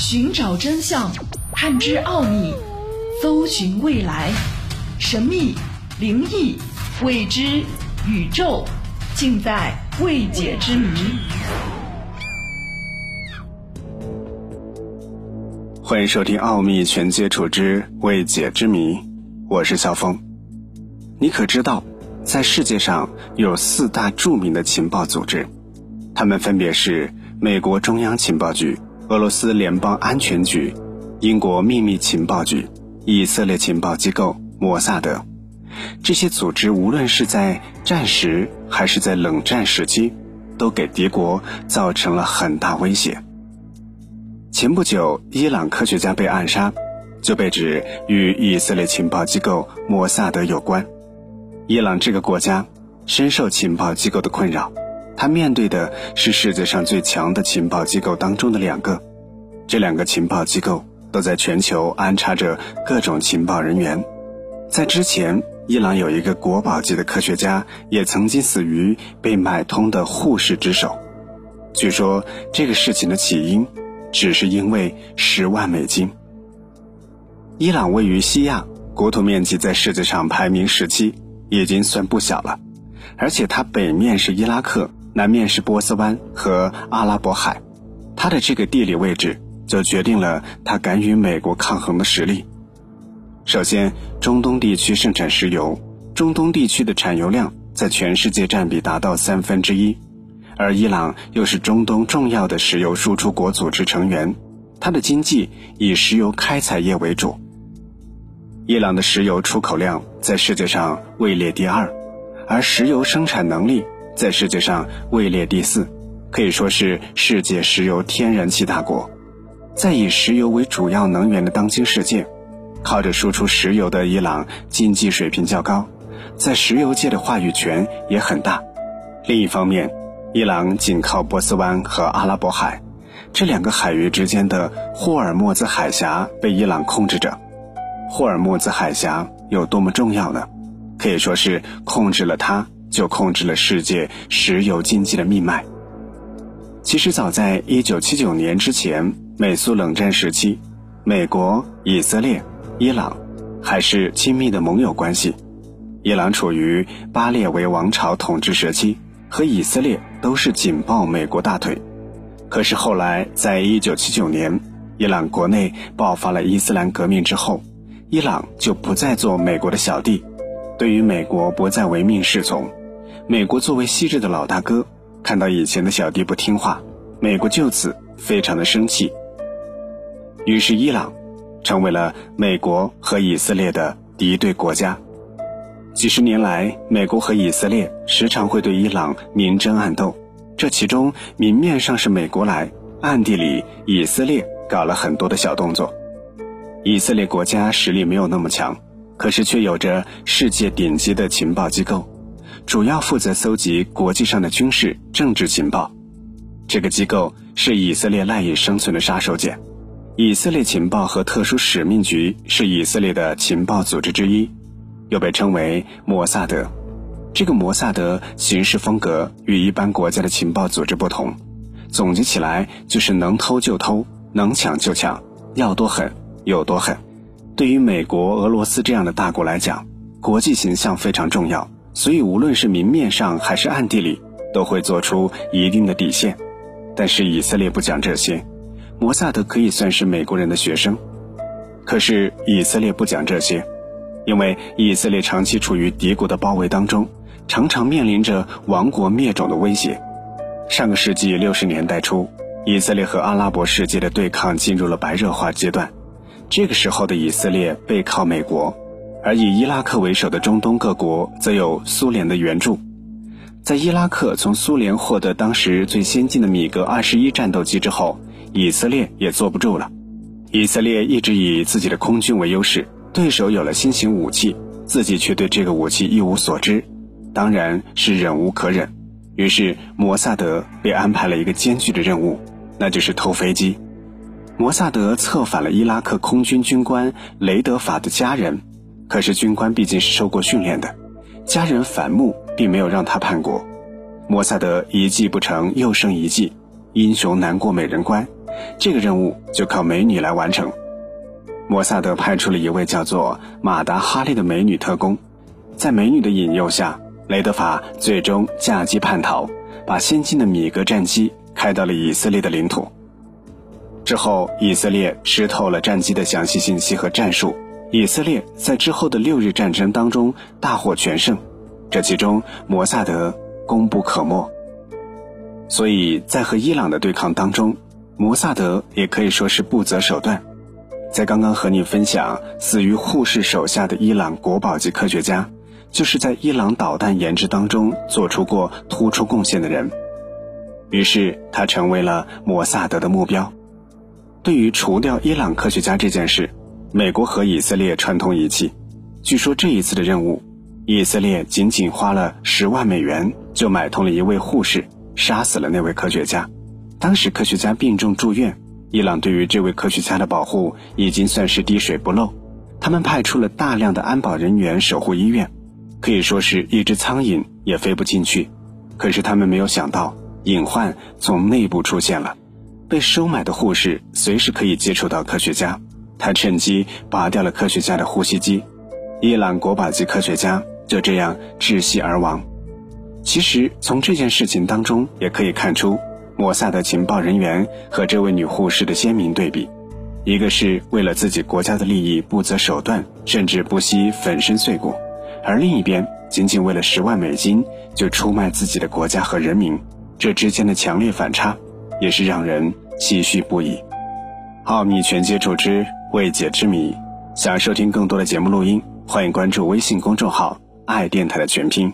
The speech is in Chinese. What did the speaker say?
寻找真相，探知奥秘，搜寻未来，神秘、灵异、未知、宇宙，尽在未解之谜。欢迎收听《奥秘全接触之未解之谜》，我是肖峰。你可知道，在世界上有四大著名的情报组织，他们分别是美国中央情报局。俄罗斯联邦安全局、英国秘密情报局、以色列情报机构摩萨德，这些组织无论是在战时还是在冷战时期，都给敌国造成了很大威胁。前不久，伊朗科学家被暗杀，就被指与以色列情报机构摩萨德有关。伊朗这个国家深受情报机构的困扰。他面对的是世界上最强的情报机构当中的两个，这两个情报机构都在全球安插着各种情报人员。在之前，伊朗有一个国宝级的科学家，也曾经死于被买通的护士之手。据说这个事情的起因，只是因为十万美金。伊朗位于西亚，国土面积在世界上排名十七，已经算不小了，而且它北面是伊拉克。南面是波斯湾和阿拉伯海，它的这个地理位置就决定了他敢与美国抗衡的实力。首先，中东地区盛产石油，中东地区的产油量在全世界占比达到三分之一，而伊朗又是中东重要的石油输出国组织成员，它的经济以石油开采业为主。伊朗的石油出口量在世界上位列第二，而石油生产能力。在世界上位列第四，可以说是世界石油天然气大国。在以石油为主要能源的当今世界，靠着输出石油的伊朗经济水平较高，在石油界的话语权也很大。另一方面，伊朗紧靠波斯湾和阿拉伯海，这两个海域之间的霍尔木兹海峡被伊朗控制着。霍尔木兹海峡有多么重要呢？可以说是控制了它。就控制了世界石油经济的命脉。其实早在一九七九年之前，美苏冷战时期，美国、以色列、伊朗还是亲密的盟友关系。伊朗处于巴列维王朝统治时期，和以色列都是紧抱美国大腿。可是后来，在一九七九年，伊朗国内爆发了伊斯兰革命之后，伊朗就不再做美国的小弟，对于美国不再唯命是从。美国作为昔日的老大哥，看到以前的小弟不听话，美国就此非常的生气。于是，伊朗成为了美国和以色列的敌对国家。几十年来，美国和以色列时常会对伊朗明争暗斗，这其中明面上是美国来，暗地里以色列搞了很多的小动作。以色列国家实力没有那么强，可是却有着世界顶级的情报机构。主要负责搜集国际上的军事、政治情报，这个机构是以色列赖以生存的杀手锏。以色列情报和特殊使命局是以色列的情报组织之一，又被称为摩萨德。这个摩萨德行事风格与一般国家的情报组织不同，总结起来就是能偷就偷，能抢就抢，要多狠有多狠。对于美国、俄罗斯这样的大国来讲，国际形象非常重要。所以，无论是明面上还是暗地里，都会做出一定的底线。但是以色列不讲这些，摩萨德可以算是美国人的学生。可是以色列不讲这些，因为以色列长期处于敌国的包围当中，常常面临着亡国灭种的威胁。上个世纪六十年代初，以色列和阿拉伯世界的对抗进入了白热化阶段。这个时候的以色列背靠美国。而以伊拉克为首的中东各国则有苏联的援助，在伊拉克从苏联获得当时最先进的米格二十一战斗机之后，以色列也坐不住了。以色列一直以自己的空军为优势，对手有了新型武器，自己却对这个武器一无所知，当然是忍无可忍。于是摩萨德被安排了一个艰巨的任务，那就是偷飞机。摩萨德策反了伊拉克空军军官雷德法的家人。可是军官毕竟是受过训练的，家人反目，并没有让他叛国。摩萨德一计不成又生一计，英雄难过美人关。这个任务就靠美女来完成。摩萨德派出了一位叫做马达哈利的美女特工，在美女的引诱下，雷德法最终驾机叛逃，把先进的米格战机开到了以色列的领土。之后，以色列吃透了战机的详细信息和战术，以色列在之后的六日战争当中大获全胜，这其中摩萨德功不可没。所以在和伊朗的对抗当中，摩萨德也可以说是不择手段。在刚刚和你分享死于护士手下的伊朗国宝级科学家，就是在伊朗导弹研制当中做出过突出贡献的人，于是他成为了摩萨德的目标。对于除掉伊朗科学家这件事，美国和以色列串通一气。据说这一次的任务，以色列仅仅花了十万美元就买通了一位护士，杀死了那位科学家。当时科学家病重住院。伊朗对于这位科学家的保护已经算是滴水不漏，他们派出了大量的安保人员守护医院，可以说是一只苍蝇也飞不进去。可是他们没有想到，隐患从内部出现了。被收买的护士随时可以接触到科学家，他趁机拔掉了科学家的呼吸机，伊朗国宝级科学家就这样窒息而亡。其实从这件事情当中也可以看出。摩萨的情报人员和这位女护士的鲜明对比，一个是为了自己国家的利益不择手段，甚至不惜粉身碎骨，而另一边仅仅为了十万美金就出卖自己的国家和人民，这之间的强烈反差，也是让人唏嘘不已。奥秘全接触之未解之谜，想收听更多的节目录音，欢迎关注微信公众号“爱电台”的全拼。